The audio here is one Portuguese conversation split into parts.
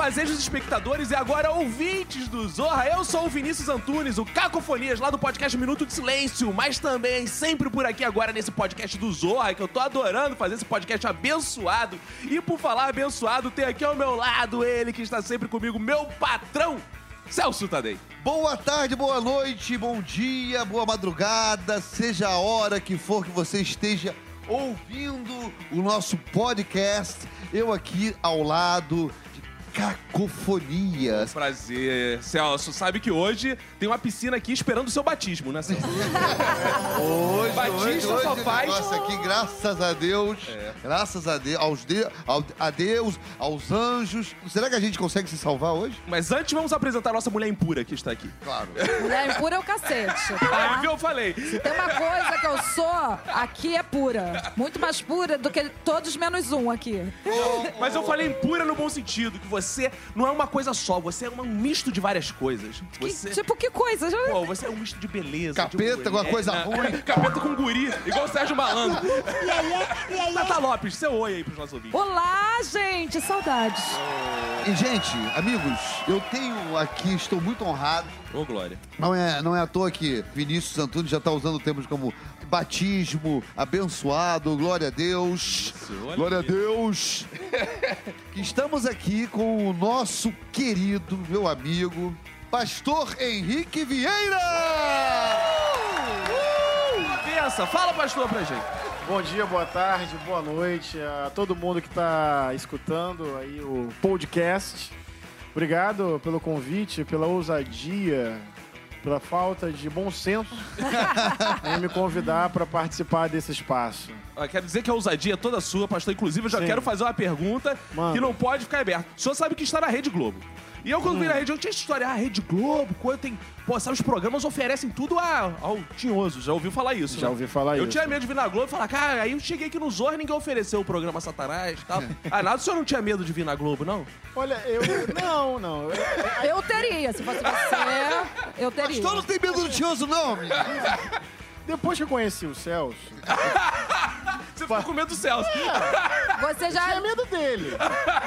afazejos espectadores e agora ouvintes do Zorra. Eu sou o Vinícius Antunes, o Cacofonias, lá do podcast Minuto de Silêncio, mas também sempre por aqui agora nesse podcast do Zorra, que eu tô adorando fazer esse podcast abençoado. E por falar abençoado, tem aqui ao meu lado ele que está sempre comigo, meu patrão, Celso Tadei. Boa tarde, boa noite, bom dia, boa madrugada, seja a hora que for que você esteja ouvindo o nosso podcast. Eu aqui ao lado de Cacofonias. Prazer, Celso. Sabe que hoje tem uma piscina aqui esperando o seu batismo, né, Celso? Hoje, Batista hoje, só hoje, faz- Nossa, aqui, graças a Deus, graças a Deus, aos de, ao- a Deus, aos anjos. Será que a gente consegue se salvar hoje? Mas antes vamos apresentar a nossa mulher impura que está aqui. Claro. Mulher pura é o cacete, Ah, tá? viu? Eu falei. Tem uma coisa que eu sou, aqui é pura. Muito mais pura do que todos menos um aqui. Mas eu falei impura no bom sentido, que você não é uma coisa só, você é um misto de várias coisas. Que- Você, tipo, que coisa? Já- pô, você é um misto de beleza. Capeta de com uma coisa É, ruim. Capeta com guri, igual o Sérgio Malandro. Tata Lopes, seu oi aí pros nossos ouvintes. Olá, gente, saudades. E, gente, amigos, eu tenho aqui, estou muito honrado. Ô, Glória. Não é, não é à toa que Vinícius Antunes já está usando termos como batismo, abençoado, glória a Deus, glória a aí. Deus. que estamos aqui com o nosso querido, meu amigo, Pastor Henrique Vieira! Pensa, fala, pastor, pra gente. Bom dia, boa tarde, boa noite a todo mundo que está escutando aí o podcast. Obrigado pelo convite, pela ousadia, pela falta de bom senso em me convidar para participar desse espaço. Quero dizer que a ousadia é toda sua, pastor. Inclusive, eu já Sim. quero fazer uma pergunta Manda. que não pode ficar aberta. O senhor sabe que está na Rede Globo. E eu, quando Hum. vi na rede, eu tinha essa história, ah, Rede Globo, quando tem. Pô, sabe, os programas oferecem tudo a- ao tinhoso. Já ouviu falar isso? Já né? ouvi falar Eu isso. tinha medo de vir na Globo e falar, cara, aí eu cheguei aqui no Zorra e ninguém ofereceu o programa Satanás e tal. ah, nada, o senhor não tinha medo de vir na Globo, não? Olha, eu. Não, não. eu- Eu teria, se fosse você, eu teria. Pastor não tem medo do tioso, não, menino. Depois que eu conheci o Celso, Você ficou com medo do Celso. Você tinha já, medo dele.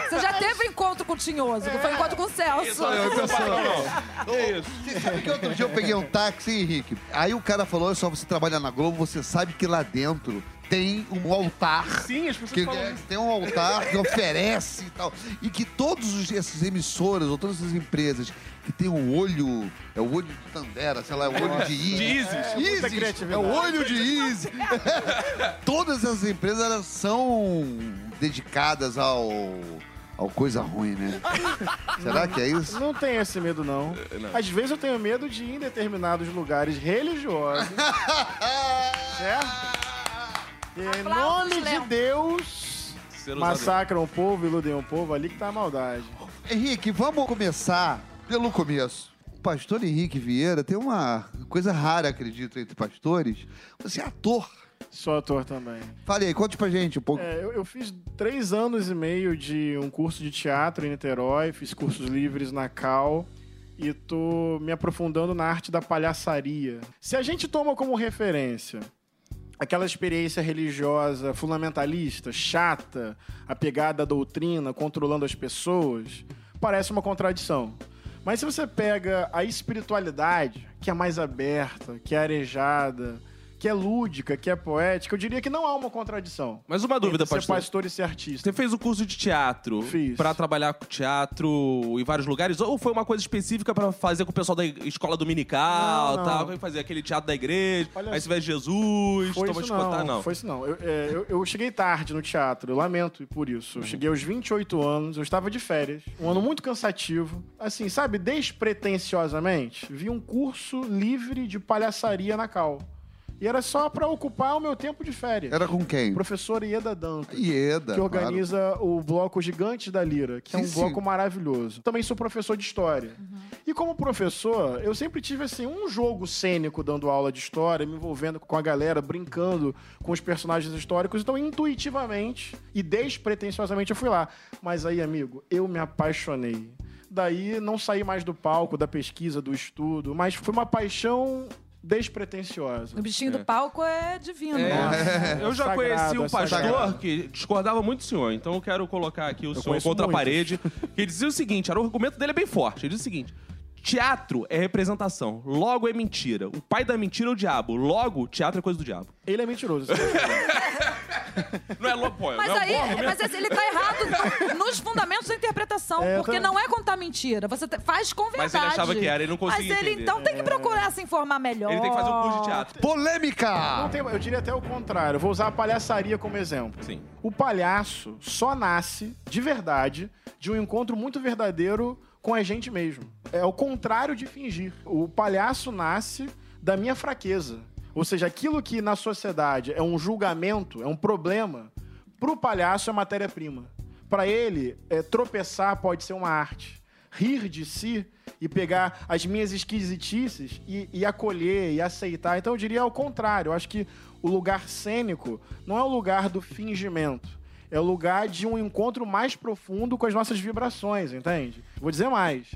você já teve encontro com o Tinhoso, que foi encontro com o Celso. Eu tô falando. Que isso? Você sabe que outro dia eu peguei um táxi, Henrique? Aí o cara falou: olha só, você trabalha na Globo, você sabe que lá dentro tem um altar. Sim, as pessoas Que falam é, isso. tem um altar que oferece e tal. E que todas os- essas emissoras ou todas essas empresas que tem o olho. É o olho de Tandera, sei lá, é o olho de Isis. De Isis. É, Isis, é o olho de Isis. todas essas empresas elas são dedicadas ao. ao coisa ruim, né? Será que é isso? Não tenho esse medo, não. Às vezes eu tenho medo de ir em determinados lugares religiosos. certo? Em nome de. Deus, massacram o povo, iludem o povo, ali que tá a maldade. Henrique, vamos começar pelo começo. O pastor Henrique Vieira tem uma coisa rara, acredito, entre pastores. Você é ator. Sou ator também. Fale aí, conte pra gente um pouco. É, eu, eu fiz três anos e meio de um curso de teatro em Niterói, fiz cursos livres na Cal e tô me aprofundando na arte da palhaçaria. Se a gente toma como referência aquela experiência religiosa fundamentalista, chata, apegada à doutrina, controlando as pessoas, parece uma contradição. Mas se você pega a espiritualidade, que é mais aberta, que é arejada, que é lúdica, que é poética, eu diria que não há uma contradição. Mas uma dúvida, entre ser pastor. pastor e ser artista. Você fez o curso de teatro Fiz. pra trabalhar com teatro em vários lugares? Ou foi uma coisa específica pra fazer com o pessoal da escola dominical, Não, não. tal? Fazer aquele teatro da igreja, Olha aí você vê Jesus, Foi toma isso não, contar, não. foi isso não. Eu, é, eu- eu cheguei tarde no teatro, eu lamento por isso. Eu cheguei aos 28 anos, eu estava de férias. Um ano muito cansativo. Assim, sabe, despretensiosamente, vi um curso livre de palhaçaria na Cal. E era só pra ocupar o meu tempo de férias. Era com quem? Professora Ieda Dantas. Ieda. que organiza o bloco Gigantes da Lira, que é Sim, um sim. bloco maravilhoso. Também sou professor de história. E como professor, eu sempre tive assim um jogo cênico dando aula de história, me envolvendo com a galera, brincando com os personagens históricos. Então, intuitivamente e despretensiosamente eu fui lá. Mas aí, amigo, eu me apaixonei. Daí não saí mais do palco, da pesquisa, do estudo, mas foi uma paixão despretensiosa. O bichinho do palco é divino. É, eu já Sagrado, conheci um é pastor sagrado. que discordava muito do senhor, então eu quero colocar aqui o senhor conheço contra a muitos. parede. Que ele dizia o seguinte: era, o argumento dele é bem forte. Ele diz o seguinte: teatro é representação, logo é mentira. O pai da mentira é o diabo, logo teatro é coisa do diabo. Ele é mentiroso. Não é. Mas não é um aí, bom mas ele tá errado nos fundamentos da interpretação, É, porque tá- não é contar mentira, você faz com verdade. Mas ele achava que era, ele não conseguia Mas ele entender. então tem que procurar se informar melhor. Ele tem que fazer um curso de teatro. Polêmica! Não tem- eu diria até o contrário. Eu vou usar a palhaçaria como exemplo. Sim. O palhaço só nasce, de verdade, de um encontro muito verdadeiro com a gente mesmo. É o contrário de fingir. O palhaço nasce da minha fraqueza. Ou seja, aquilo que na sociedade é um julgamento, é um problema, pro palhaço é matéria-prima. Para ele, é, tropeçar pode ser uma arte. Rir de si e pegar as minhas esquisitices e, e acolher e aceitar. Então eu diria ao contrário. Eu acho que o lugar cênico não é o lugar do fingimento. É o lugar de um encontro mais profundo com as nossas vibrações, entende? Vou dizer mais.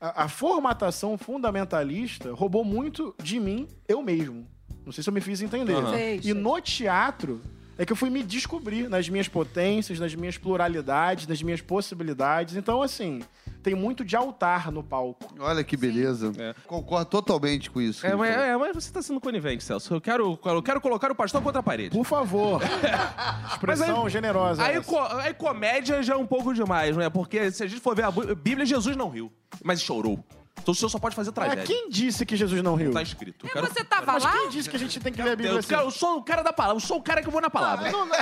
A, a formatação fundamentalista roubou muito de mim, eu mesmo. Não sei se eu me fiz entender. Fez, E no teatro é que eu fui me descobrir nas minhas potências, nas minhas pluralidades, nas minhas possibilidades. Então, assim, tem muito de altar no palco. Olha que beleza. É. Concordo totalmente com isso. É, mas, é, mas você tá sendo conivente, Celso. Eu quero, eu quero colocar o pastor contra a parede. Por favor. Expressão aí- generosa. Aí, co- aí comédia já é um pouco demais, né? Porque se a gente for ver a Bíblia, Jesus não riu, mas chorou. Então o senhor só pode fazer tragédia. quem disse que Jesus não riu? Tá escrito. Eu quero- você tava Mas lá? quem disse que a gente tem que ler a Bíblia Eu, assim? eu sou o cara da palavra, eu sou o cara que eu vou na palavra. Não, não,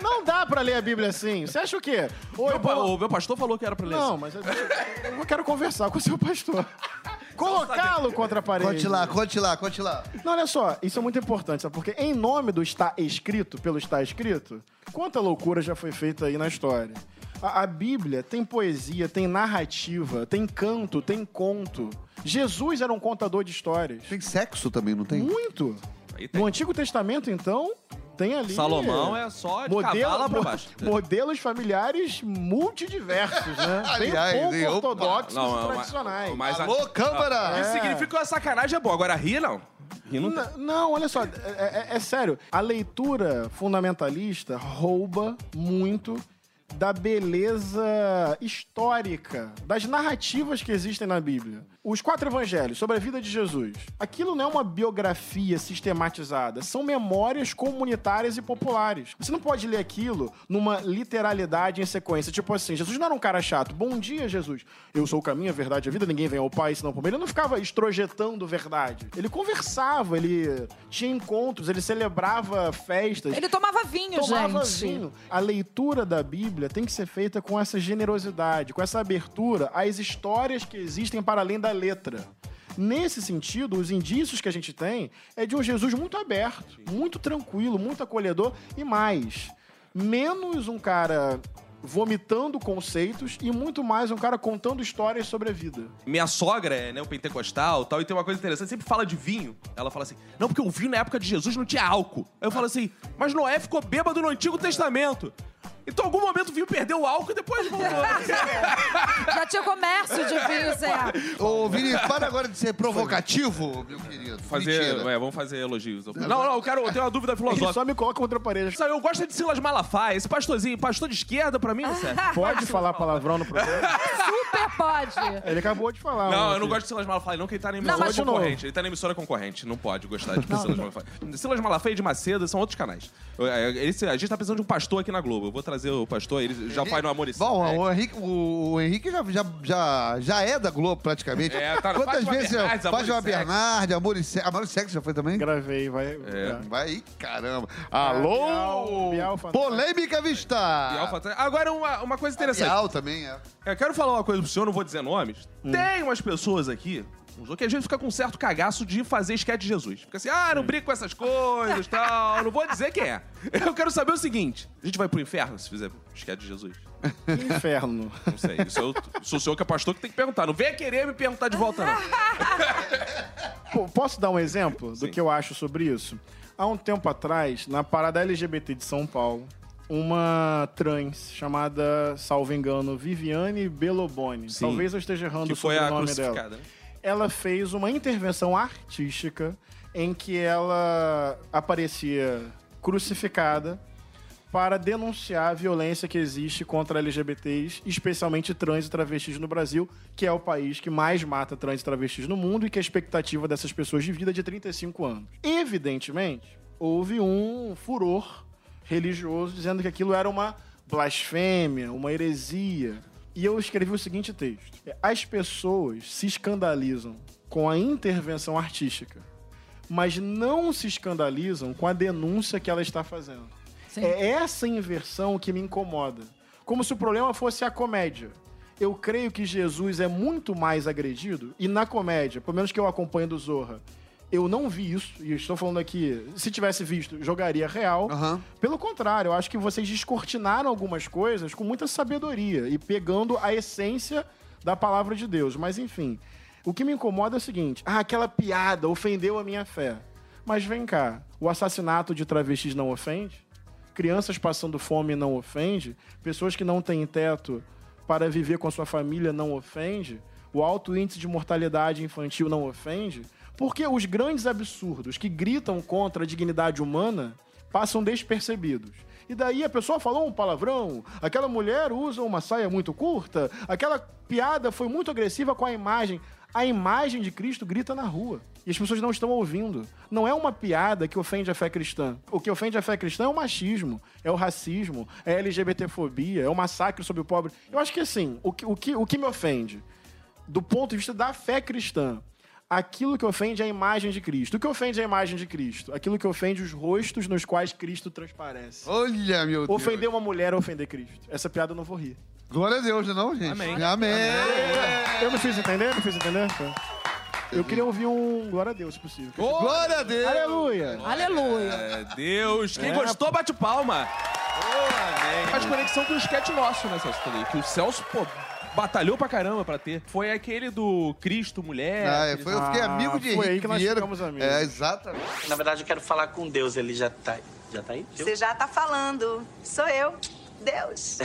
não dá pra ler a Bíblia assim. Você acha o quê? Oi, Meu boa- o meu pastor falou que era pra ler Não, assim. mas eu, eu quero conversar com o seu pastor. Colocá-lo contra a parede. Conte lá, conte lá, conte lá. Não, olha só, isso é muito importante, sabe? Porque em nome do está escrito, pelo está escrito, quanta loucura já foi feita aí na história. A, a Bíblia tem poesia, tem narrativa, tem canto, tem conto. Jesus era um contador de histórias. Tem sexo também, não tem? Muito. Aí tem. No Antigo Testamento, então, tem ali. Salomão é só de cavalo pra baixo. Modelos familiares multidiversos, né? Aliás, hein, pouco ortodoxos Não, e não, tradicionais. mas- Alô, Câmara! Isso significa que a sacanagem é boa. Agora rir, não. Rir não tem. N- Não, olha só, é, é- é sério. A leitura fundamentalista rouba muito da beleza histórica, das narrativas que existem na Bíblia. Os quatro evangelhos sobre a vida de Jesus. Aquilo não é uma biografia sistematizada, são memórias comunitárias e populares. Você não pode ler aquilo numa literalidade em sequência. Tipo assim, Jesus não era um cara chato. Bom dia, Jesus. Eu sou o caminho, a verdade e a vida. Ninguém vem ao Pai senão por mim. Ele não ficava estrojetando verdade. Ele conversava, ele tinha encontros, ele celebrava festas. Ele tomava vinho, Tomava gente. vinho. A leitura da Bíblia tem que ser feita com essa generosidade, com essa abertura às histórias que existem para além da letra. Nesse sentido, os indícios que a gente tem é de um Jesus muito aberto, muito tranquilo, muito acolhedor e mais, menos um cara vomitando conceitos e muito mais um cara contando histórias sobre a vida. Minha sogra é neopentecostal e tal, e tem uma coisa interessante, sempre fala de vinho. Ela fala assim, não, porque o vinho na época de Jesus não tinha álcool. Aí eu falo assim, mas Noé ficou bêbado no Antigo Testamento. Então, em algum momento o vinho perdeu o álcool e depois voltou. Já tinha comércio de vinho, Zé. Ô, Vini, para agora de ser provocativo, meu querido. fazer, Mentira. é, vamos fazer elogios. Não, não, eu quero, eu tenho uma dúvida Ele filosófica. só me coloca contra a parede. Sabe, Eu gosto de Silas Malafaia, esse pastorzinho, pastor de esquerda pra mim. Pode falar palavrão no programa? Super pode. Ele acabou de falar. Não, eu não gosto de Silas Malafaia, não, que ele tá na Não, emissora mas- concorrente. Ele tá na emissora concorrente. Não pode gostar de Silas Malafaia. Silas Malafaia e de Macedo são outros canais. Eu- é, esse- a gente tá precisando de um pastor aqui na Globo. Eu vou trazer o pastor, ele já faz no Amor e Bom, Sexo. o Henrique, o, o Henrique já, já, já, já é da Globo, praticamente. É, tá- Quantas Fátima vezes Bernardes, faz Amor e uma Sexo. Bernardi, Amor e Sexo. Amor e Sexo já foi também? Gravei, vai. É. Vai aí, caramba. Bial- Alô? Bial fantástico. Polêmica Vista. E Alfa- Agora, uma, uma coisa interessante. Bial também, é. Eu quero falar uma coisa pro senhor, não vou dizer nomes. Tem umas pessoas aqui, uns que às vezes fica com um certo cagaço de fazer esquete de Jesus. Fica assim, ah, não brinca com essas coisas e tal. Não vou dizer quem é. Eu quero saber o seguinte: a gente vai pro inferno se fizer esquete de Jesus? Que inferno. Não sei. Isso eu, sou o senhor que é pastor que tem que perguntar. Não venha querer me perguntar de volta, não. Pô, Posso dar um exemplo do Sim. que eu acho sobre isso? Há um tempo atrás, na parada LGBT de São Paulo, uma trans chamada, salvo engano, Viviane Beloboni. Sim. Talvez eu esteja errando Que sobre foi o a nome dela. né? Ela fez uma intervenção artística em que ela aparecia crucificada para denunciar a violência que existe contra LGBTs, especialmente trans e travestis no Brasil, que é o país que mais mata trans e travestis no mundo e que a expectativa dessas pessoas de vida é de 35 anos. Evidentemente, houve um furor religioso dizendo que aquilo era uma blasfêmia, uma heresia. E eu escrevi o seguinte texto: As pessoas se escandalizam com a intervenção artística, mas não se escandalizam com a denúncia que ela está fazendo. Sim. É essa inversão que me incomoda. Como se o problema fosse a comédia. Eu creio que Jesus é muito mais agredido, e na comédia, pelo menos que eu acompanho do Zorra, eu não vi isso, e estou falando aqui, se tivesse visto, jogaria real. Aham. Pelo contrário, eu acho que vocês descortinaram algumas coisas com muita sabedoria e pegando a essência da palavra de Deus. Mas enfim, o que me incomoda é o seguinte: ah, aquela piada ofendeu a minha fé. Mas vem cá, o assassinato de travestis não ofende? Crianças passando fome não ofende? Pessoas que não têm teto para viver com a sua família não ofende? O alto índice de mortalidade infantil não ofende? Porque os grandes absurdos que gritam contra a dignidade humana passam despercebidos. E daí a pessoa falou um palavrão, aquela mulher usa uma saia muito curta, aquela piada foi muito agressiva com a imagem. A imagem de Cristo grita na rua. E as pessoas não estão ouvindo. Não é uma piada que ofende a fé cristã. O que ofende a fé cristã é o machismo, é o racismo, é a LGBTfobia, é o massacre sobre o pobre. Eu acho que assim, o que, o que, o que me ofende, do ponto de vista da fé cristã, aquilo que ofende é a imagem de Cristo. O que ofende é a imagem de Cristo? Aquilo que ofende os rostos nos quais Cristo transparece. Olha, meu Deus. Ofender uma mulher é ofender Cristo. Essa piada eu não vou rir. Glória a Deus, não, gente? Amém. Amém. Eu me fiz entender? Me fiz entender? Tá. Eu queria ouvir um glória a Deus, se possível. Glória a Deus. Aleluia! Aleluia. É, Deus. Quem É. gostou, bate palma. Faz conexão com o sketch nosso, né, Celso? Falei Que o Celso, pô, batalhou pra caramba pra ter. Foi aquele do Cristo, mulher. Ah, é, aquele- foi, eu fiquei Ah, amigo de foi aí que nós Vieira. ficamos amigos. É, exatamente. Na verdade, eu quero falar com Deus. Ele já tá, já tá aí? Você já tá falando. Sou eu. Deus.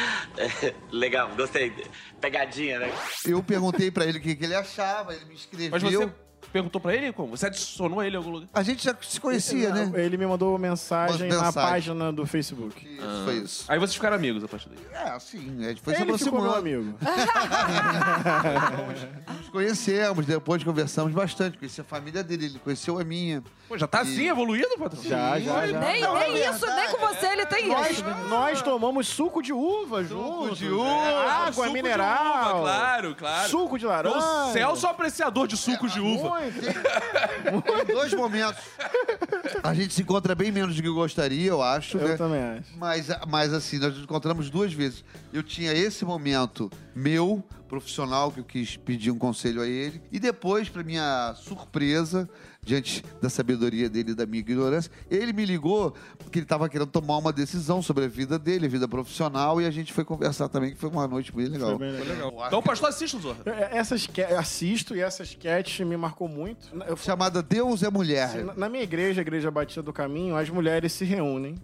Legal, gostei. Pegadinha, né? Eu perguntei pra ele o que, que ele achava, ele me escreveu. Mas você perguntou pra ele como? Você adicionou ele em algum lugar? A gente já se conhecia, né? Ele me mandou mensagem na mensagem. página do Facebook. Isso, foi isso. Aí vocês ficaram amigos a partir daí. É, assim, a gente foi se Ele ficou meu aproximando. amigo. Nos conhecemos, depois conversamos bastante. Conheci a família dele, ele conheceu a minha. Pô, já tá assim, evoluído, patrão? Já, já, já. Nem, Não, nem isso, verdade, nem com você ele tem Nós, isso. nós tomamos suco de uva juntos. de uva, é, água Suco de mineral. uva, claro, claro. Suco de O laranja. Celso é um apreciador de sucos de uva. Muito. Em dois momentos. A gente se encontra bem menos do que eu gostaria, eu acho. Eu né? também acho. Mas, mas assim, nós nos encontramos duas vezes. Eu tinha esse momento meu, profissional, que eu quis pedir um conselho a ele. E depois, para minha surpresa, diante da sabedoria dele e da minha ignorância, ele me ligou porque ele estava querendo tomar uma decisão sobre a vida dele, a vida profissional, e a gente foi conversar também, que foi uma noite bem legal. Foi bem legal. Então o pastor assiste o Zorra. É, Essa esque- assisto e essa sketch me marcou muito. Eu, Chamada Deus é Mulher. na- na minha igreja, a Igreja Batista do Caminho, as mulheres se reúnem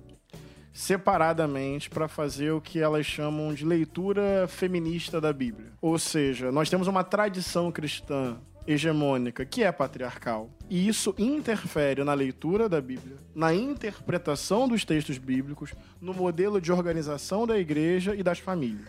separadamente para fazer o que elas chamam de leitura feminista da Bíblia. Ou seja, nós temos uma tradição cristã hegemônica que é patriarcal. E isso interfere na leitura da Bíblia, na interpretação dos textos bíblicos, no modelo de organização da igreja e das famílias.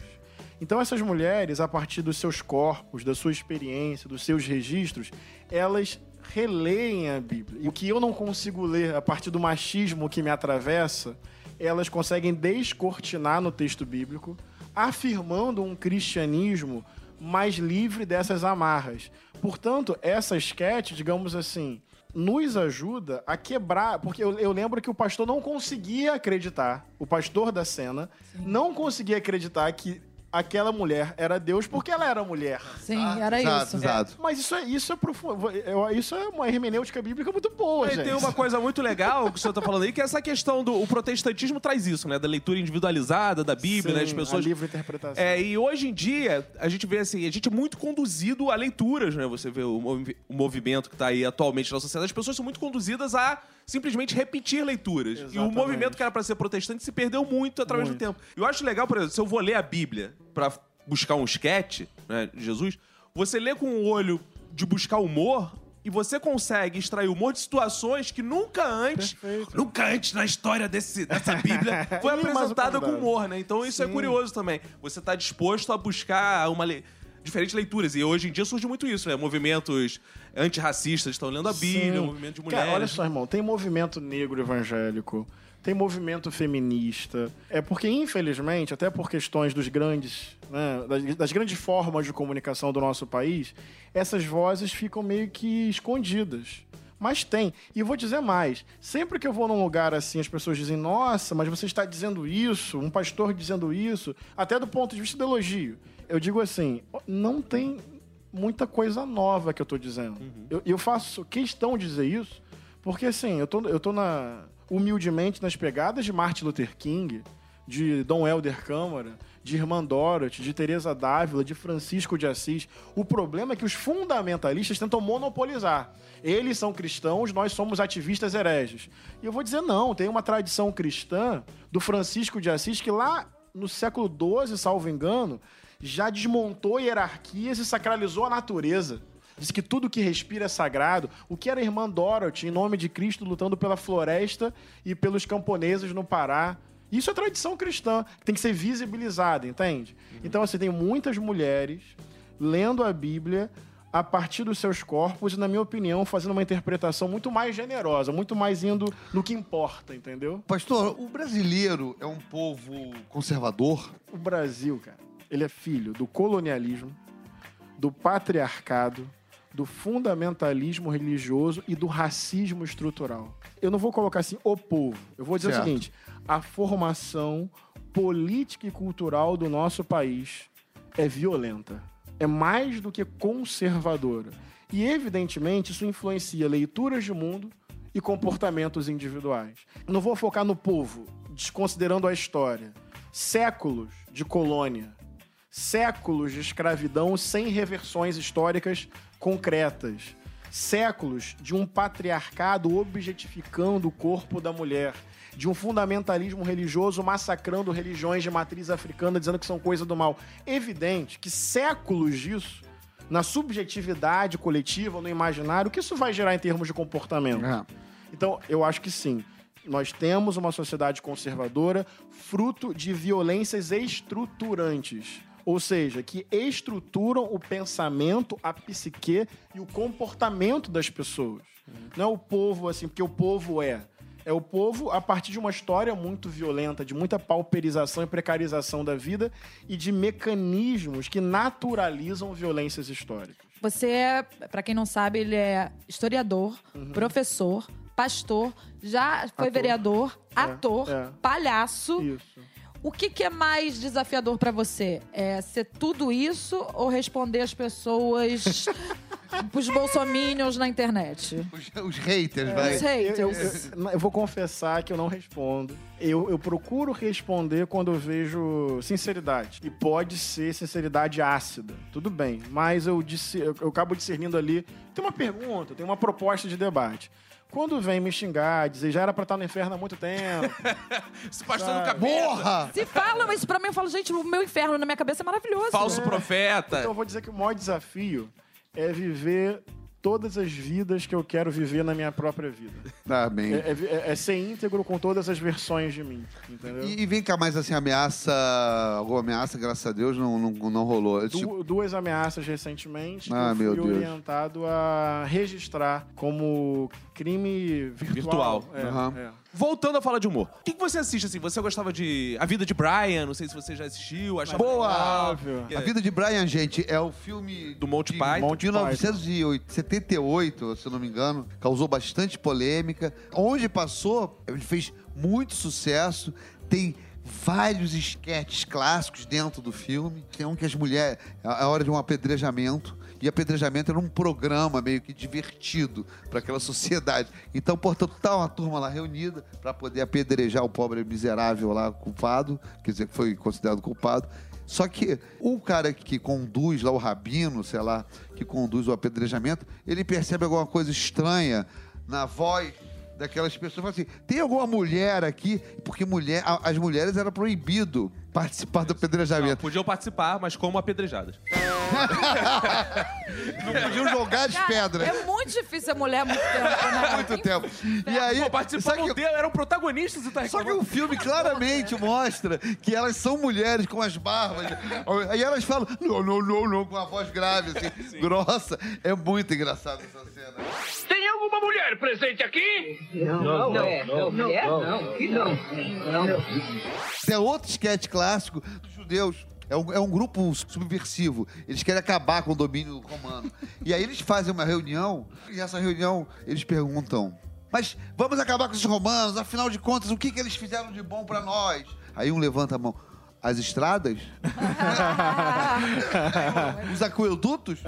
Então essas mulheres, a partir dos seus corpos, da sua experiência, dos seus registros, elas releem a Bíblia. E o que eu não consigo ler a partir do machismo que me atravessa, elas conseguem descortinar no texto bíblico, afirmando um cristianismo mais livre dessas amarras. Portanto, essa sketch, digamos assim, nos ajuda a quebrar. Porque eu, eu lembro que o pastor não conseguia acreditar, o pastor da cena, não conseguia acreditar que aquela mulher era Deus porque ela era mulher. Sim, era exato, isso. exato. Mas isso é, isso é profundo. Isso é uma hermenêutica bíblica muito boa, E gente. tem uma coisa muito legal que o senhor tá falando aí, que é essa questão do o protestantismo traz isso, né? Da leitura individualizada da Bíblia, né? As Sim, pessoas. a livre interpretação. É, e hoje em dia, a gente vê assim, a gente é muito conduzido a leituras, né? Você vê o, movi- o movimento que tá aí atualmente na sociedade, as pessoas são muito conduzidas a simplesmente repetir leituras. E o Exatamente. movimento que era pra ser protestante se perdeu muito através Muito. do tempo. Eu acho legal, por exemplo, se eu vou ler a Bíblia pra buscar um esquete, né, de Jesus, você lê com o olho de buscar humor e você consegue extrair humor de situações que nunca antes, Perfeito. nunca antes na história desse, dessa Bíblia foi apresentada com humor, né? Então isso é Sim. curioso também. Você tá disposto a buscar uma diferentes leituras e hoje em dia surge muito isso, né? Movimentos antirracistas estão lendo a Bíblia, movimento de mulheres. Cara, olha só, irmão, tem movimento negro evangélico, tem movimento feminista. É porque, infelizmente, até por questões dos grandes, né, das, das grandes formas de comunicação do nosso país, essas vozes ficam meio que escondidas. Mas tem. E vou dizer mais. Sempre que eu vou num lugar assim, as pessoas dizem, nossa, mas você está dizendo isso, um pastor dizendo isso, até do ponto de vista do elogio. Eu digo assim, não tem muita coisa nova que eu tô dizendo. Eu, eu faço questão de dizer isso, porque assim, eu tô, eu tô na, humildemente nas pegadas de Martin Luther King, de Dom Helder Câmara, de Irmã Dorothy, de Teresa Dávila, de Francisco de Assis. O problema é que os fundamentalistas tentam monopolizar. Eles são cristãos, nós somos ativistas hereges. E eu vou dizer não, tem uma tradição cristã do Francisco de Assis que lá no século XII, salvo engano, já desmontou hierarquias e sacralizou a natureza. Diz que tudo que respira é sagrado. O que era a irmã Dorothy, em nome de Cristo, lutando pela floresta e pelos camponeses no Pará. Isso é tradição cristã, que tem que ser visibilizada, entende? Então, assim, tem muitas mulheres lendo a Bíblia a partir dos seus corpos e, na minha opinião, fazendo uma interpretação muito mais generosa, muito mais indo no que importa, entendeu? Pastor, o brasileiro é um povo conservador? O Brasil, cara, ele é filho do colonialismo, do patriarcado, do fundamentalismo religioso e do racismo estrutural. Eu não vou colocar assim o povo. Eu vou dizer Certo. o seguinte: a formação política e cultural do nosso país é violenta. É mais do que conservadora. E, evidentemente, isso influencia leituras de mundo e comportamentos individuais. Não vou focar no povo, desconsiderando a história. Séculos de colônia, séculos de escravidão sem reversões históricas concretas, séculos de um patriarcado objetificando o corpo da mulher, de um fundamentalismo religioso massacrando religiões de matriz africana, dizendo que são coisa do mal. Evidente que séculos disso, na subjetividade coletiva, no imaginário, o que isso vai gerar em termos de comportamento? É. Então, eu acho que sim. Nós temos uma sociedade conservadora fruto de violências estruturantes. Ou seja, que estruturam o pensamento, a psique e o comportamento das pessoas. Não é o povo assim, porque o povo é. É o povo a partir de uma história muito violenta, de muita pauperização e precarização da vida e de mecanismos que naturalizam violências históricas. Você é, pra quem não sabe, ele é historiador, professor, pastor, já foi Ator. vereador, É, ator, é. palhaço. Isso. O que, que é mais desafiador pra você? É ser tudo isso ou responder as pessoas, os bolsominions na internet? Os, os haters, Os vai. haters. Eu, eu- eu vou confessar que eu não respondo. Eu, eu procuro responder quando eu vejo sinceridade. E pode ser sinceridade ácida. Tudo bem. Mas eu, disse, eu, eu acabo discernindo ali. Tem uma pergunta, tem uma proposta de debate. Quando vem me xingar, dizer já era pra estar no inferno há muito tempo. No Sabe? capeta, Porra! Se falam isso pra mim, eu falo, gente, o meu inferno na minha cabeça é maravilhoso. falso profeta. Então eu vou dizer que o maior desafio é viver todas as vidas que eu quero viver na minha própria vida. Tá bem. É, é- é ser íntegro com todas as versões de mim, entendeu? E, e vem cá, mais assim, ameaça. Alguma ameaça, graças a Deus, não, não, não rolou. Tipo, Du- duas ameaças recentemente que Ah, eu meu fui Deus. orientado a registrar como crime virtual. Virtual. É, Aham. é. Voltando a falar de humor. O que, que você assiste, assim? Você gostava de A Vida de Brian? Não sei se você já assistiu. Achava Boa! legal. Óbvio. A Vida de Brian, gente, é o filme Do Monty de Python. Monty 1978, se eu não me engano. Causou bastante polêmica. Onde passou, ele fez muito sucesso. Tem vários esquetes clássicos dentro do filme. Tem um que as mulheres... É a hora de um apedrejamento. E apedrejamento era um programa meio que divertido para aquela sociedade. Então, portanto, tá uma turma lá reunida para poder apedrejar o pobre miserável lá, culpado, quer dizer, foi considerado culpado. Só que o cara que conduz lá, o rabino, sei lá, que conduz o apedrejamento, ele percebe alguma coisa estranha na voz daquelas pessoas. Fala assim, tem alguma mulher aqui? Porque mulher, as mulheres era proibido participar do Não, apedrejamento. podiam participar, mas como apedrejadas. Não podiam jogar as Cara, pedras. É muito difícil ser mulher há muito tempo, né? Muito tempo. E aí, Pô, só participavam que, dele, eram protagonistas e tá só que o filme claramente mostra que elas são mulheres com as barbas. Aí elas falam, não, não, não, não, com uma voz grave, assim, grossa. É muito engraçado essa cena. Tem alguma mulher presente aqui? Não, é, não, mulher não, que não. Tem outro sketch clássico dos judeus. É um, é um grupo subversivo. Eles querem acabar com o domínio romano. E aí eles fazem uma reunião, e nessa reunião eles perguntam: Mas vamos acabar com esses romanos? Afinal de contas, o que, que eles fizeram de bom pra nós? Aí um levanta a mão. As estradas? Os aquedutos?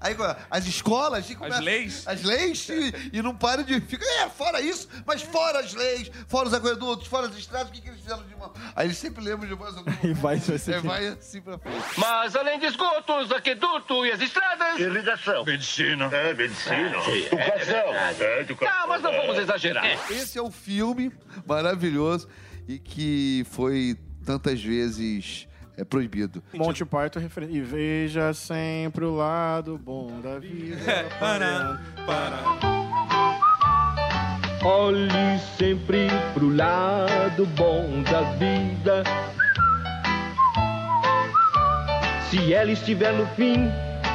Aí as escolas? Começa- leis? As leis? E, e não para de. Fica, é, fora isso, mas fora as leis, fora os aquedutos, fora as estradas, o que, que eles fizeram de mal? Aí eles sempre lembram de mais alguma E vai, vai ser É, vai assim pra frente. Mas além de esgotos, aqueduto e as estradas... Irrigação. Medicina. É, medicina. Educação. É, educação. Ah, mas não vamos exagerar. Esse é o filme maravilhoso e que foi tantas vezes é, proibido. Monty Python é referência. E veja sempre o lado bom da vida. Para, para. Olhe sempre pro lado bom da vida. Se ela estiver no fim,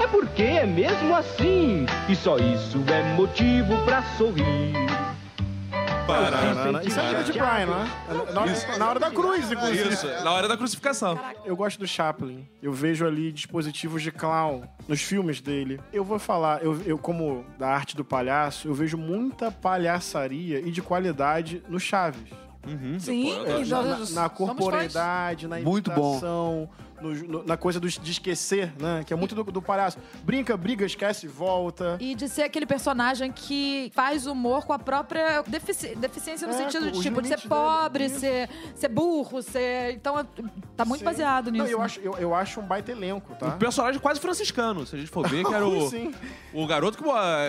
é porque é mesmo assim. E só isso é motivo pra sorrir. Pararana. Isso é David Bryan, não é? Na hora, na hora da cruz, inclusive. Isso, na hora da crucificação. Eu gosto do Chaplin. Eu vejo ali dispositivos de clown nos filmes dele. Eu vou falar, eu, eu como da arte do palhaço, eu vejo muita palhaçaria e de qualidade no Chaves. Sim, É, e Na, na, na corporeidade, na Muito bom. No- no- na coisa do- de esquecer, né? Que é muito do, do palhaço. Brinca, briga, esquece, volta. E de ser aquele personagem que faz humor com a própria defici- deficiência no É, sentido de tipo de ser dele, pobre, ser, ser burro, ser. Então é- tá muito Sim. baseado nisso. Não, eu, né? acho, eu, eu acho um baita elenco, tá? Um personagem quase franciscano, se a gente for ver, que era o, Sim. o garoto que,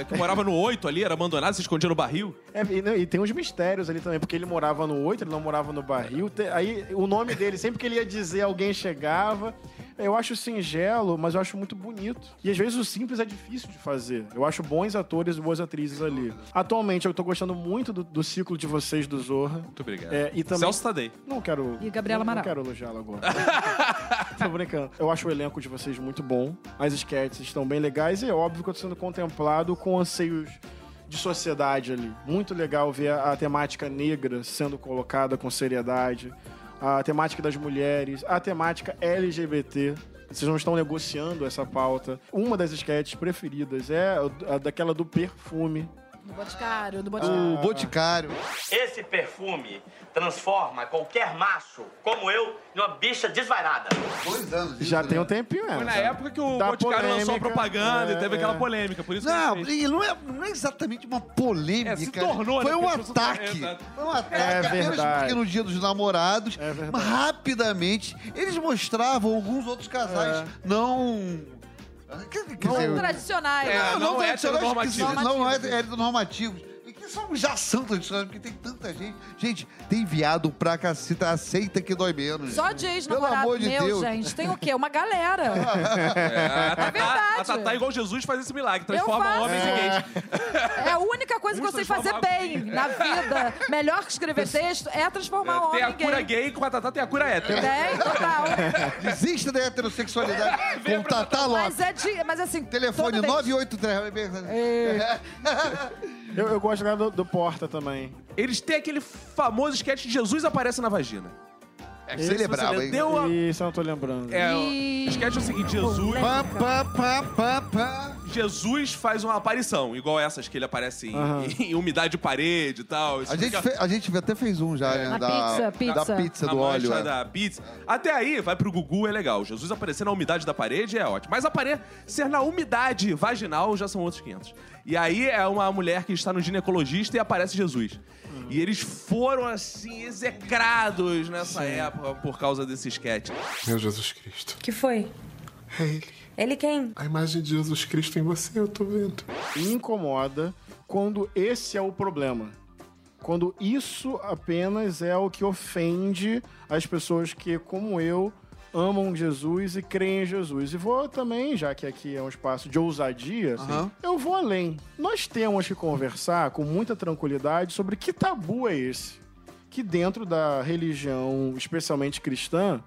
que morava no 8 ali, era abandonado, se escondia no barril. É, e, não, e tem uns mistérios ali também, porque ele morava no 8, ele não morava no barril. Aí o nome dele, sempre que ele ia dizer, alguém chegava. Eu acho singelo, mas eu acho muito bonito. E às vezes o simples é difícil de fazer. Eu acho bons atores e boas atrizes ali. Atualmente eu tô gostando muito do, do ciclo de vocês do Zorra. Muito obrigado. É, e também- Celso Tadei. Não quero. E Gabriela não, não Amaral. quero elogiá-la agora. tô brincando. Eu acho o elenco de vocês muito bom. As sketches estão bem legais e é óbvio que eu tô sendo contemplado com anseios de sociedade ali. Muito legal ver a, a temática negra sendo colocada com seriedade, a temática das mulheres, a temática LGBT. Vocês não estão negociando essa pauta. Uma das sketches preferidas é a daquela do perfume. Do Boticário, do Boticário. O Boticário. Esse perfume transforma qualquer macho, como eu, em uma bicha desvairada. Dois anos. isso, Já né? tem um tempinho, é. Foi na época que o Da Boticário lançou a polêmica, propaganda é, e teve é. aquela polêmica. Por isso que Não, fez. e não é, não é exatamente uma polêmica. É, se tornou, Foi né? um ataque. Exato. Foi um ataque É apenas verdade. porque no dia dos namorados, É verdade. mas rapidamente, eles mostravam alguns outros casais É. não... Quer, quer dizer, Não tradicionais. É, né? não tradicionais que heteronormativos. são- Não é heteronormativos. São já são tradicionais, porque tem tanta gente. Gente, tem viado pra caceta, aceita que dói menos. Só de ex-namorado amor de meu, Deus. gente. Tem o quê? Uma galera. É, a, Tatá, verdade. a Tatá, igual Jesus, faz esse milagre. Transforma homens em gays. É a única coisa que eu sei fazer bem na vida. Melhor que escrever texto é transformar um Tem a homem cura gay. gay, com a Tatá tem a cura hétero. Tem, total. Desista da heterossexualidade com Tatá Lopes. Mas é de. Mas assim. Telefone toda vez- 983. É, Eu, eu gosto do, do Porta também. Eles têm aquele famoso sketch de Jesus aparece na vagina. É que você lembrava, hein? Deu a... Isso eu não tô lembrando. É, E- o sketch é o seguinte, Jesus... Pá, pá, pá, pá, pá. Jesus faz uma aparição, igual essas que ele aparece em, Aham. em umidade de parede e tal. Isso A gente, fica- fe- a gente até fez um já, né? Na da, pizza, pizza. Da pizza na do mancha óleo. é. da pizza. Até aí, vai pro Gugu, é legal. Jesus aparecer na umidade da parede é ótimo. Mas aparecer na umidade vaginal já são outros 500. E aí é uma mulher que está no ginecologista e aparece Jesus. E eles foram, assim, execrados nessa época por causa desse sketch. Meu Jesus Cristo. que foi? É ele. Ele quem? A imagem de Jesus Cristo em você, eu tô vendo. Me incomoda quando esse é o problema. Quando isso apenas é o que ofende as pessoas que, como eu, amam Jesus e creem em Jesus. E vou também, já que aqui é um espaço de ousadia, assim, Aham. eu vou além. Nós temos que conversar com muita tranquilidade sobre que tabu é esse que dentro da religião, especialmente cristã,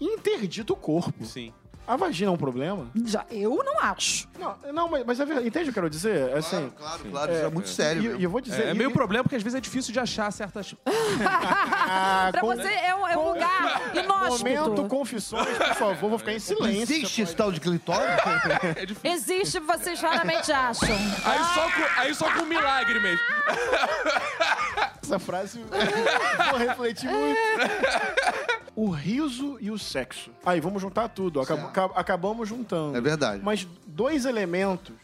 interdita o corpo. Sim. A vagina é um problema? Já, eu não acho. Não, não mas, mas é verdade. entende o que eu quero dizer? Assim, Claro, claro, isso é muito sério E eu vou dizer... É, e- meio e- problema porque às vezes é difícil de achar certas. Ah, pra com- você é um, é um lugar inóspito. Momento confissões, por favor, vou ficar em silêncio. Existe esse tal de clitóris? É difícil. Existe, vocês raramente acham. Aí só com, aí só com milagre mesmo. Essa frase vou refletir muito. O riso e o sexo. Aí, vamos juntar tudo. Acab- acab- acabamos juntando. É verdade. Mas dois elementos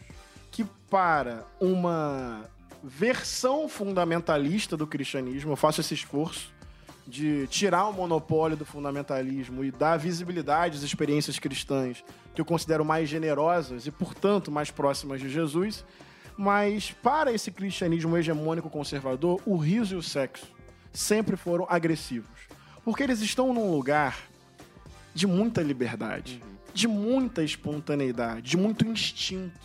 que, para uma versão fundamentalista do cristianismo, eu faço esse esforço de tirar o monopólio do fundamentalismo e dar visibilidade às experiências cristãs que eu considero mais generosas e, portanto, mais próximas de Jesus. Mas para esse cristianismo hegemônico conservador, o riso e o sexo sempre foram agressivos. Porque eles estão num lugar de muita liberdade, de muita espontaneidade, de muito instinto.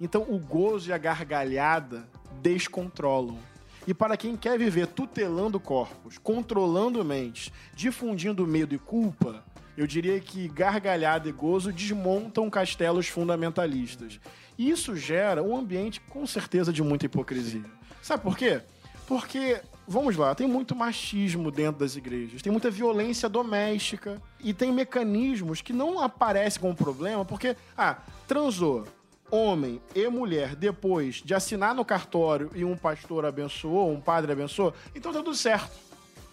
Então o gozo e a gargalhada descontrolam. E para quem quer viver tutelando corpos, controlando mentes, difundindo medo e culpa, eu diria que gargalhada e gozo desmontam castelos fundamentalistas. E isso gera um ambiente com certeza de muita hipocrisia. Sabe por quê? Porque, vamos lá, tem muito machismo dentro das igrejas, tem muita violência doméstica e tem mecanismos que não aparecem como problema porque, ah, transou homem e mulher depois de assinar no cartório e um pastor abençoou, um padre abençoou, então tá tudo certo.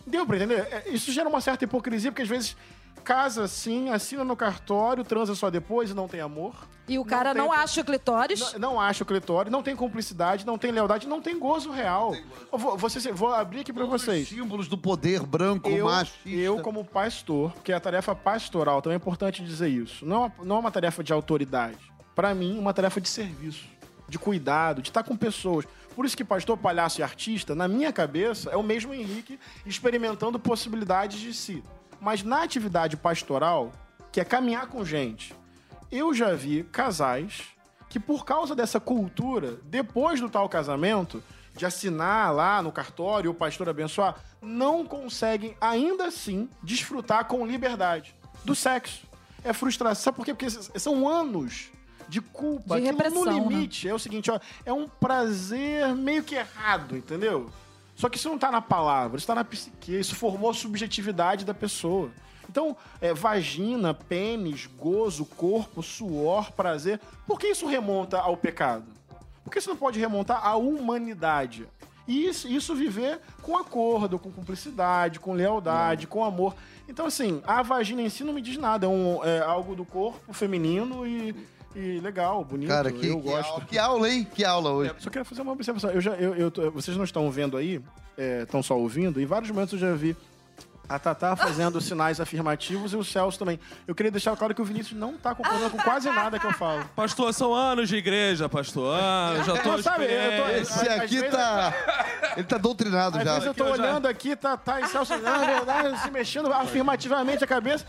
Deu pra entender? É, Isso gera uma certa hipocrisia, porque às vezes casa assim, assina no cartório, transa só depois e não tem amor. E o cara tem- não, acha o clitóris. Não, não acha o clitóris, não tem cumplicidade, não tem lealdade, não tem gozo real. Eu vou, vocês- vou abrir aqui pra vocês. Símbolos do poder branco, Eu, machista. eu, como pastor, porque a tarefa pastoral também é importante dizer isso. Não, é uma- não é uma tarefa de autoridade. Pra mim, uma tarefa de serviço, de cuidado, de estar com pessoas. Por isso que pastor, palhaço e artista, na minha cabeça, é o mesmo Henrique experimentando possibilidades de si. Mas na atividade pastoral, que é caminhar com gente, eu já vi casais que, por causa dessa cultura, depois do tal casamento, de assinar lá no cartório o pastor abençoar, não conseguem ainda assim desfrutar com liberdade do sexo. É frustração. Sabe por quê? Porque são anos de culpa. De repressão, no né? limite. É o seguinte, ó, é um prazer meio que errado, entendeu? Só que isso não tá na palavra, isso tá na psique, isso formou a subjetividade da pessoa. Então, é, vagina, pênis, gozo, corpo, suor, prazer. Por que isso remonta ao pecado? Porque isso não pode remontar à humanidade. E isso, isso viver com acordo, com cumplicidade, com lealdade, com amor. Então, assim, a vagina em si não me diz nada. É, um, é algo do corpo feminino e, e legal, bonito. Cara, que, eu que gosto. aula, que aula, hein? Que aula hoje. Só queria fazer uma observação. Eu já, eu, eu vocês não estão vendo aí, estão só ouvindo. Em vários momentos eu já vi a Tatá fazendo sinais afirmativos e o Celso também. Eu queria deixar claro que o Vinícius não tá concordando com quase nada que eu falo. Pastor, são anos de igreja, pastor. Anos, já tô Não, sabe, eu tô-. Esse às aqui tá. Ele tá doutrinado Às já. vezes eu tô Aqui eu já- olhando aqui, Tatá e Celso, na verdade, se mexendo afirmativamente a cabeça.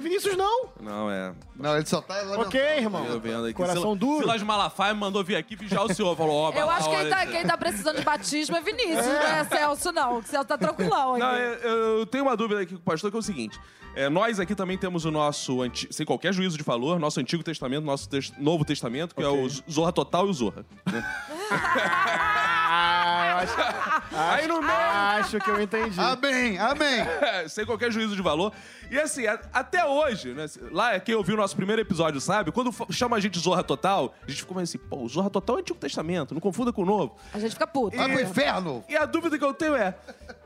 Vinícius não. Não, é. Não, ele só tá lamentando. Ok, irmão. Eu vendo aqui. Coração Silas- duro. Silas Malafaia me mandou vir aqui vigiar o senhor. Falou, ó, Eu acho que quem tá, quem tá precisando de batismo é Vinícius, não é Celso, não. O Celso tá tranquilão Não, aqui. eu, eu tenho uma dúvida aqui com o pastor, que é o seguinte. é, nós aqui também temos o nosso, sem qualquer juízo de valor, nosso Antigo Testamento, nosso tes- Novo Testamento, que é o Zorra Total e o Zorra. Ah, eu acho, Aí no meio, acho que eu entendi. Amém, amém. sem qualquer juízo de valor. E assim, a- até hoje, né? Lá, quem ouviu o nosso primeiro episódio sabe, quando fa- chama a gente de Zorra Total, a gente ficou meio assim, pô, o Zorra Total é o Antigo Testamento, não confunda com o Novo. A gente fica puto. Vai pro inferno. E a dúvida que eu tenho é: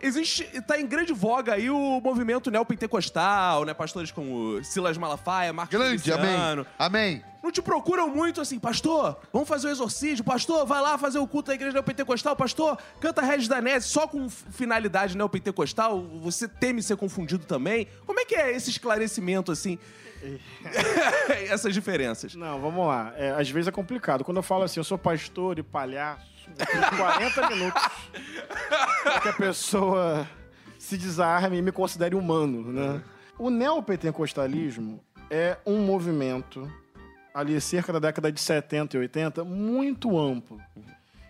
existe. tá em grande voga aí o movimento neopentecostal, né? Pastores como Silas Malafaia, Marcos Grande, Feliciano. amém. Amém. Não te procuram muito assim, pastor, vamos fazer o exorcismo, pastor, vai lá fazer o culto da igreja neopentecostal, pastor, canta Regis Danese só com finalidade neopentecostal, você teme ser confundido também? Como é que é esse esclarecimento, assim? Essas diferenças. Não, vamos lá. É, às vezes é complicado. Quando eu falo assim, eu sou pastor e palhaço, eu tenho 40 minutos para que a pessoa se desarme e me considere humano, né? O neopentecostalismo é um movimento, ali cerca da década de 70 e 80, muito amplo.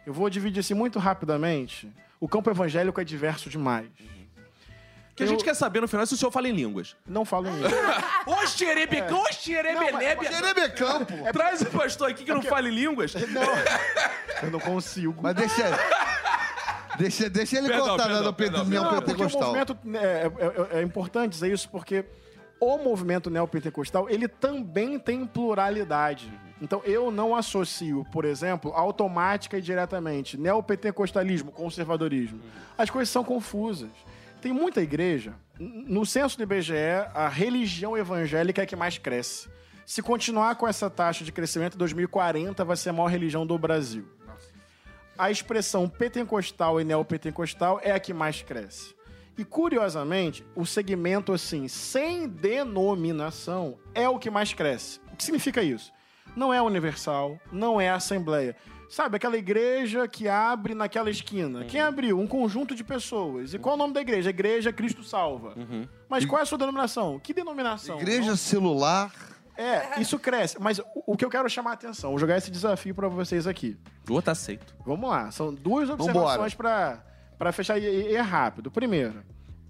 Eu vou dividir assim muito rapidamente. O campo evangélico é diverso demais. O que a gente quer saber no final é se o senhor fala em línguas. Não falo em línguas. Ô, xerebecão, ô, xerebelebe. Xerebecão, pô. Traz o pastor aqui que não fala em línguas. Eu não consigo. Mas deixa... Deixa, deixa ele Perdão, contar, né, perdão, perdão. Não, porque o neopentecostal. movimento né, é, é- é importante dizer isso porque o movimento neopentecostal ele também tem pluralidade. Então eu não associo, por exemplo, automática e diretamente neopentecostalismo, conservadorismo. As coisas são confusas. Tem muita igreja. No censo do IBGE, a religião evangélica é que mais cresce. Se continuar com essa taxa de crescimento, em 2040 vai ser a maior religião do Brasil a expressão pentecostal e neopentecostal é a que mais cresce. E curiosamente, o segmento assim, sem denominação, é o que mais cresce. O que significa isso? Não é universal, não é assembleia. Sabe, aquela igreja que abre naquela esquina. Quem abriu? Um conjunto de pessoas. E qual é o nome da igreja? Igreja Cristo Salva. Mas qual é a sua denominação? Que denominação? Igreja celular. É, isso cresce. Mas o, o que eu quero chamar a atenção, vou jogar esse desafio pra vocês aqui. O outro aceito. Vamos lá, são duas observações para para fechar e, e é rápido. Primeiro,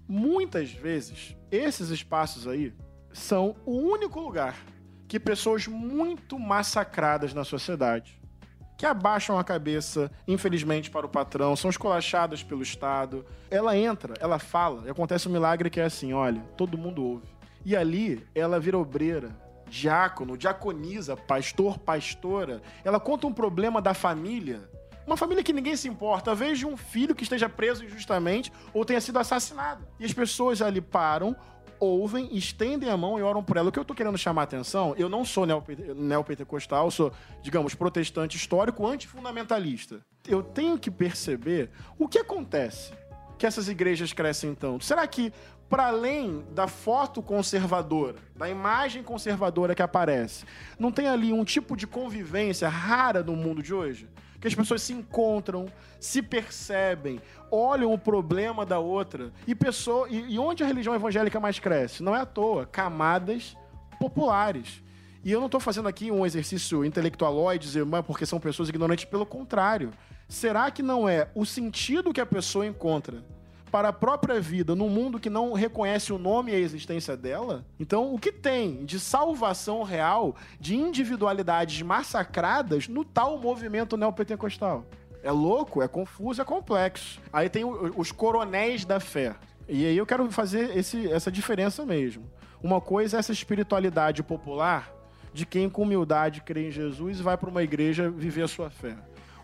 muitas vezes esses espaços aí são o único lugar que pessoas muito massacradas na sociedade, que abaixam a cabeça, infelizmente, para o patrão, são esculachadas pelo Estado. Ela entra, ela fala, e acontece um milagre que é assim: olha, todo mundo ouve. E ali ela vira obreira, diácono, diaconiza, pastor, pastora. Ela conta um problema da família. Uma família que ninguém se importa, de um filho que esteja preso injustamente ou tenha sido assassinado. E as pessoas ali param, ouvem, estendem a mão e oram por ela. O que eu tô querendo chamar a atenção, eu não sou neope- neopentecostal, sou, digamos, protestante histórico, antifundamentalista. Eu tenho que perceber o que acontece que essas igrejas crescem tanto. Será que, para além da foto conservadora, da imagem conservadora que aparece, não tem ali um tipo de convivência rara no mundo de hoje? Que as pessoas se encontram, se percebem, olham o problema da outra. E, pessoa, e, e onde a religião evangélica mais cresce? Não é à toa. Camadas populares. E eu não estou fazendo aqui um exercício intelectualóide, dizer, porque são pessoas ignorantes, pelo contrário. Será que não é o sentido que a pessoa encontra para a própria vida num mundo que não reconhece o nome e a existência dela? Então, o que tem de salvação real, de individualidades massacradas no tal movimento neopentecostal? É louco, é confuso, é complexo. Aí tem os coronéis da fé. E aí eu quero fazer esse- essa diferença mesmo. Uma coisa é essa espiritualidade popular de quem com humildade crê em Jesus e vai para uma igreja viver a sua fé.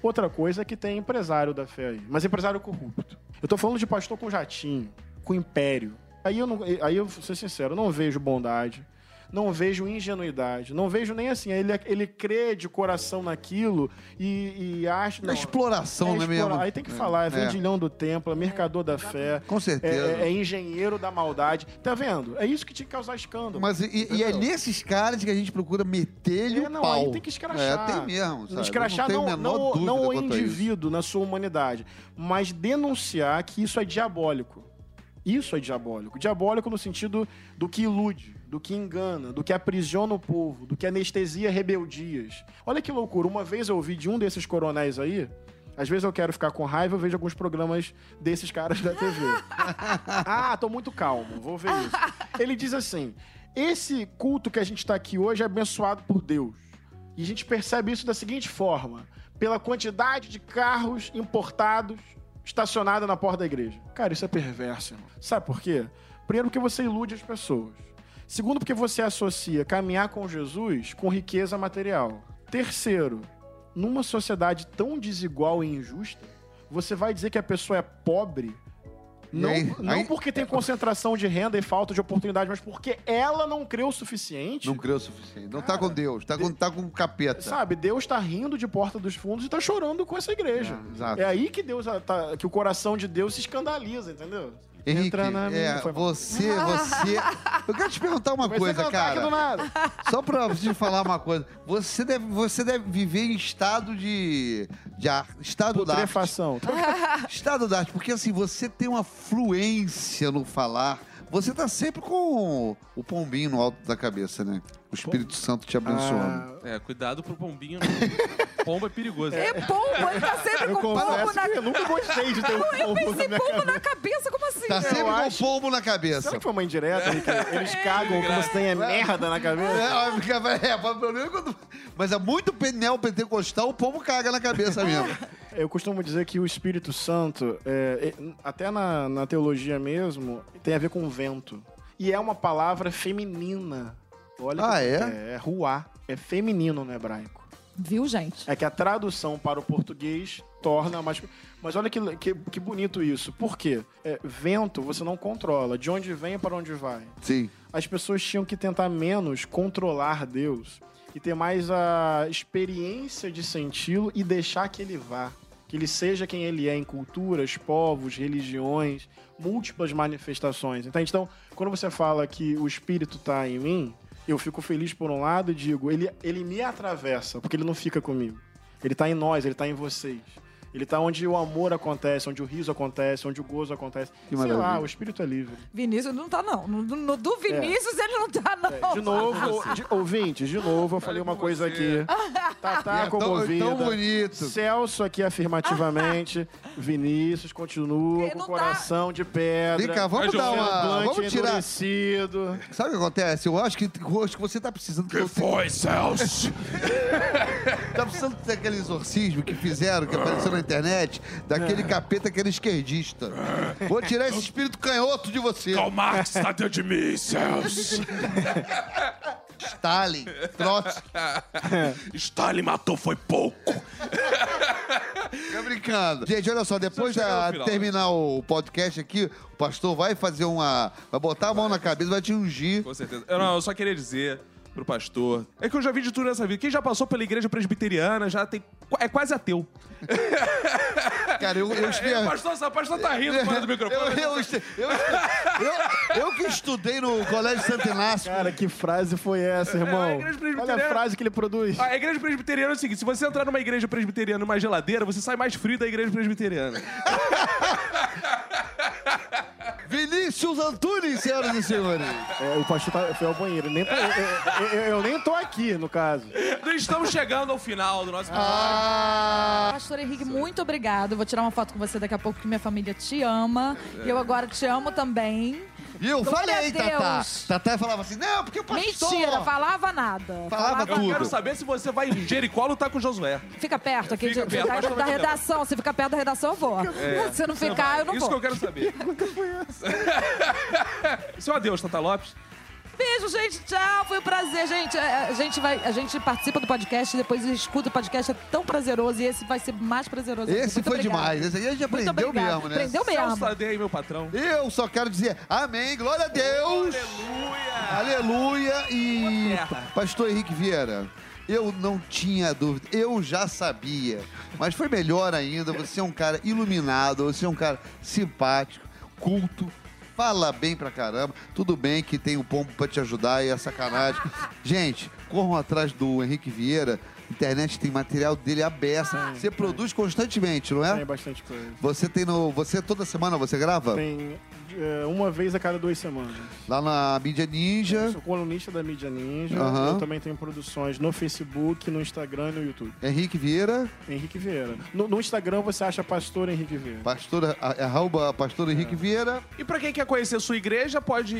Outra coisa é que tem empresário da fé aí, mas empresário corrupto. Eu tô falando de pastor com jatinho, com império. Aí eu, não, aí eu vou ser sincero, eu não vejo bondade, não vejo ingenuidade, não vejo nem assim. Ele, ele crê de coração naquilo e, e acha. É não, exploração, é né, explora- mesmo? Aí tem que É. falar, é É. vendilhão do templo, é mercador da fé. Com certeza. É, é engenheiro da maldade. Tá vendo? É isso que tinha que causar escândalo. Mas e, e é nesses caras que a gente procura meter-lhe É, o não, pau. aí tem que escrachar. É, tem mesmo, sabe? Escrachar não, não, não, não o indivíduo na sua humanidade, mas denunciar que isso é diabólico. Isso é diabólico. Diabólico no sentido do que ilude, do que engana, do que aprisiona o povo, do que anestesia rebeldias. Olha que loucura. Uma vez eu ouvi de um desses coronéis aí. Às vezes eu quero ficar com raiva, eu vejo alguns programas desses caras da TV. ah, tô muito calmo, vou ver isso. Ele diz assim: esse culto que a gente está aqui hoje é abençoado por Deus. E a gente percebe isso da seguinte forma: pela quantidade de carros importados estacionados na porta da igreja. Cara, isso é perverso. irmão. Sabe por quê? Primeiro, porque você ilude as pessoas. Segundo, porque você associa caminhar com Jesus com riqueza material. Terceiro, numa sociedade tão desigual e injusta, você vai dizer que a pessoa é pobre não, aí- não aí- porque tem concentração de renda e falta de oportunidade, mas porque ela não creu o suficiente. Não creu o suficiente. Não tá com Deus, tá com, tá com capeta. Sabe, Deus tá rindo de porta dos fundos e tá chorando com essa igreja. É, exato. É aí que Deus tá, que o coração de Deus se escandaliza, entendeu? Henrique, Entra na minha- é, foi mal. você, você... Eu quero te perguntar uma Comecei coisa, a aqui cara. do nada. Só pra te falar uma coisa. Você deve, você deve viver em estado de... de ar, estado da arte. Putrefação. Estado da arte, porque assim, você tem uma fluência no falar Você tá sempre com o pombinho no alto da cabeça, né? O Espírito Santo te abençoando. Ah, É, cuidado pro pombinho. Pombo é perigoso. É pombo, ele tá sempre eu com pombo confesso na que eu nunca gostei de ter um Eu pombo na pensei minha pombo cabeça. na cabeça, como assim? Tá sempre com acho- pombo na cabeça. Será que foi uma indireta? Rick? Eles cagam como se tenha merda na cabeça? É, fica- é, mas o problema é quando- Mas é muito penel pentecostal, o pombo caga na cabeça mesmo. Eu costumo dizer que o Espírito Santo, é, é, até na, na teologia mesmo, tem a ver com vento. E é uma palavra feminina. Olha Ah, que- é? É, é ruá. É feminino no hebraico. Viu, gente? É que a tradução para o português torna mais. Mas olha que, que, que bonito isso. Por quê? É, vento você não controla. De onde vem e para onde vai. Sim. As pessoas tinham que tentar menos controlar Deus e ter mais a experiência de senti-lo e deixar que ele vá. Que ele seja quem ele é em culturas, povos, religiões, múltiplas manifestações. Entende? Então, quando você fala que o Espírito está em mim, eu fico feliz por um lado e digo, ele, ele me atravessa, porque ele não fica comigo. Ele está em nós, ele está em vocês. Ele está onde o amor acontece, onde o riso acontece, onde o gozo acontece. Que Sei lá, o Espírito é livre. Vinícius não tá, não. No, no- do Vinícius ele não tá, não. De novo, de, ouvintes, de novo, eu falei uma coisa aqui. Tatá É tão- comovida. tão bonito. Celso aqui afirmativamente. Vinícius continua Ele com o não coração de pedra. Vem cá, vamos dar uma. Vamos tirar. endurecido. Sabe o que acontece? Eu acho que, eu acho que você tá precisando. Que tenho- Celso? Tá precisando ter aquele exorcismo que fizeram, que apareceu na internet, daquele capeta que era esquerdista. Vou tirar esse espírito canhoto de você. Marx tá dentro de mim, Celso. Stalin, Trotsky. Stalin matou foi pouco. Fica brincando. Gente, olha só, depois de terminar o podcast aqui, o pastor vai fazer uma. Vai botar a mão na cabeça, vai te ungir. Com certeza. Eu, não, eu só queria dizer pro pastor. É que eu já vi de tudo nessa vida. Quem já passou pela igreja presbiteriana já tem. É quase ateu. Cara, eu, eu, É, o pastor, pastor tá rindo fora do Eu, microfone. eu, eu, eu- eu que estudei no Colégio Santo Inácio. Cara, que frase foi essa, irmão? É, a igreja Olha a frase que ele produz. A igreja presbiteriana é o seguinte: se você entrar numa igreja presbiteriana numa geladeira, você sai mais frio da igreja presbiteriana. Vinícius Antunes, senhoras e senhores. É, o pastor tá- foi ao banheiro. Nem tô- eu, eu- eu nem tô aqui, no caso. Nós estamos chegando ao final do nosso Ah, Pastor Henrique, muito obrigado. Vou tirar uma foto com você daqui a pouco, que minha família te ama. E eu agora te amo também. E eu Glória falei, Tatá. Tatá falava assim, não, porque o pastor... Mentira, falava nada. Falava Eu tudo. quero saber se você vai em Jericó lutar com Josué. Fica perto aqui Fica de- perto, da, pode da tomar redação. Se ficar perto da redação, eu vou. Se não ficar, eu não Isso vou. que eu quero saber. Seu adeus, Tata Lopes. Beijo, gente. Tchau. Foi um prazer, gente. É, A gente, vai, a gente participa do podcast, depois escuta o podcast. É tão prazeroso e esse vai ser mais prazeroso. Esse Muito foi obrigada. demais. Esse aí a gente aprendeu mesmo, né? Aprendeu mesmo. Tadei, meu patrão. Eu só quero dizer amém, glória a Deus. Aleluia! Aleluia. E pastor Henrique Vieira, eu não tinha dúvida, eu já sabia. Mas foi melhor ainda, você é um cara iluminado, você é um cara simpático, culto, fala bem pra caramba. Tudo bem que tem o pombo pra te ajudar e é sacanagem. Gente, corram atrás do Henrique Vieira. Internet tem material dele aberto. Você produz constantemente, não Tem é? bastante coisa. Você tem no. Você toda semana você grava? Tem é, uma vez a cada duas semanas. Lá na mídia Eu ninja. sou colunista da Mídia Ninja. Aham. Eu também tenho produções no Facebook, no Instagram e no YouTube. Henrique Vieira, Henrique Vieira. No, no Instagram você acha Pastor Henrique Vieira. pastor, a- arroba pastor Henrique Vieira. E pra quem quer conhecer sua igreja, pode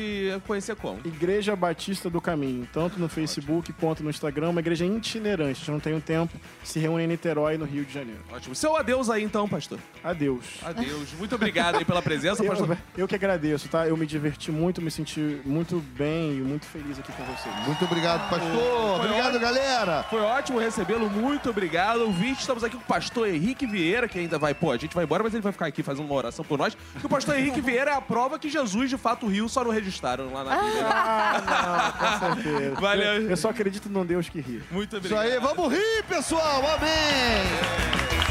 conhecer como? Igreja Batista do Caminho, tanto no Facebook quanto no Instagram, uma igreja itinerante. A gente não tem um tempo, se reúne em Niterói, no Rio de Janeiro. Ótimo. Seu adeus aí então, pastor. Adeus. Adeus. Muito obrigado aí pela presença, pastor. Eu, eu que agradeço, tá? Eu me diverti muito, me senti muito bem e muito feliz aqui com vocês. Muito obrigado, pastor. Foi Obrigado, ótimo. galera. Foi ótimo recebê-lo, muito obrigado. Ouvinte, estamos aqui com o pastor Henrique Vieira, que ainda vai, pô, a gente vai embora, mas ele vai ficar aqui fazendo uma oração por nós. Que o pastor Henrique Vieira é a prova que Jesus de fato riu, só não registraram lá na Bíblia. Ah, não, com certeza. Valeu. Eu, eu só acredito num Deus que ri. Muito Isso obrigado. aí, vamos rir, pessoal. Amém.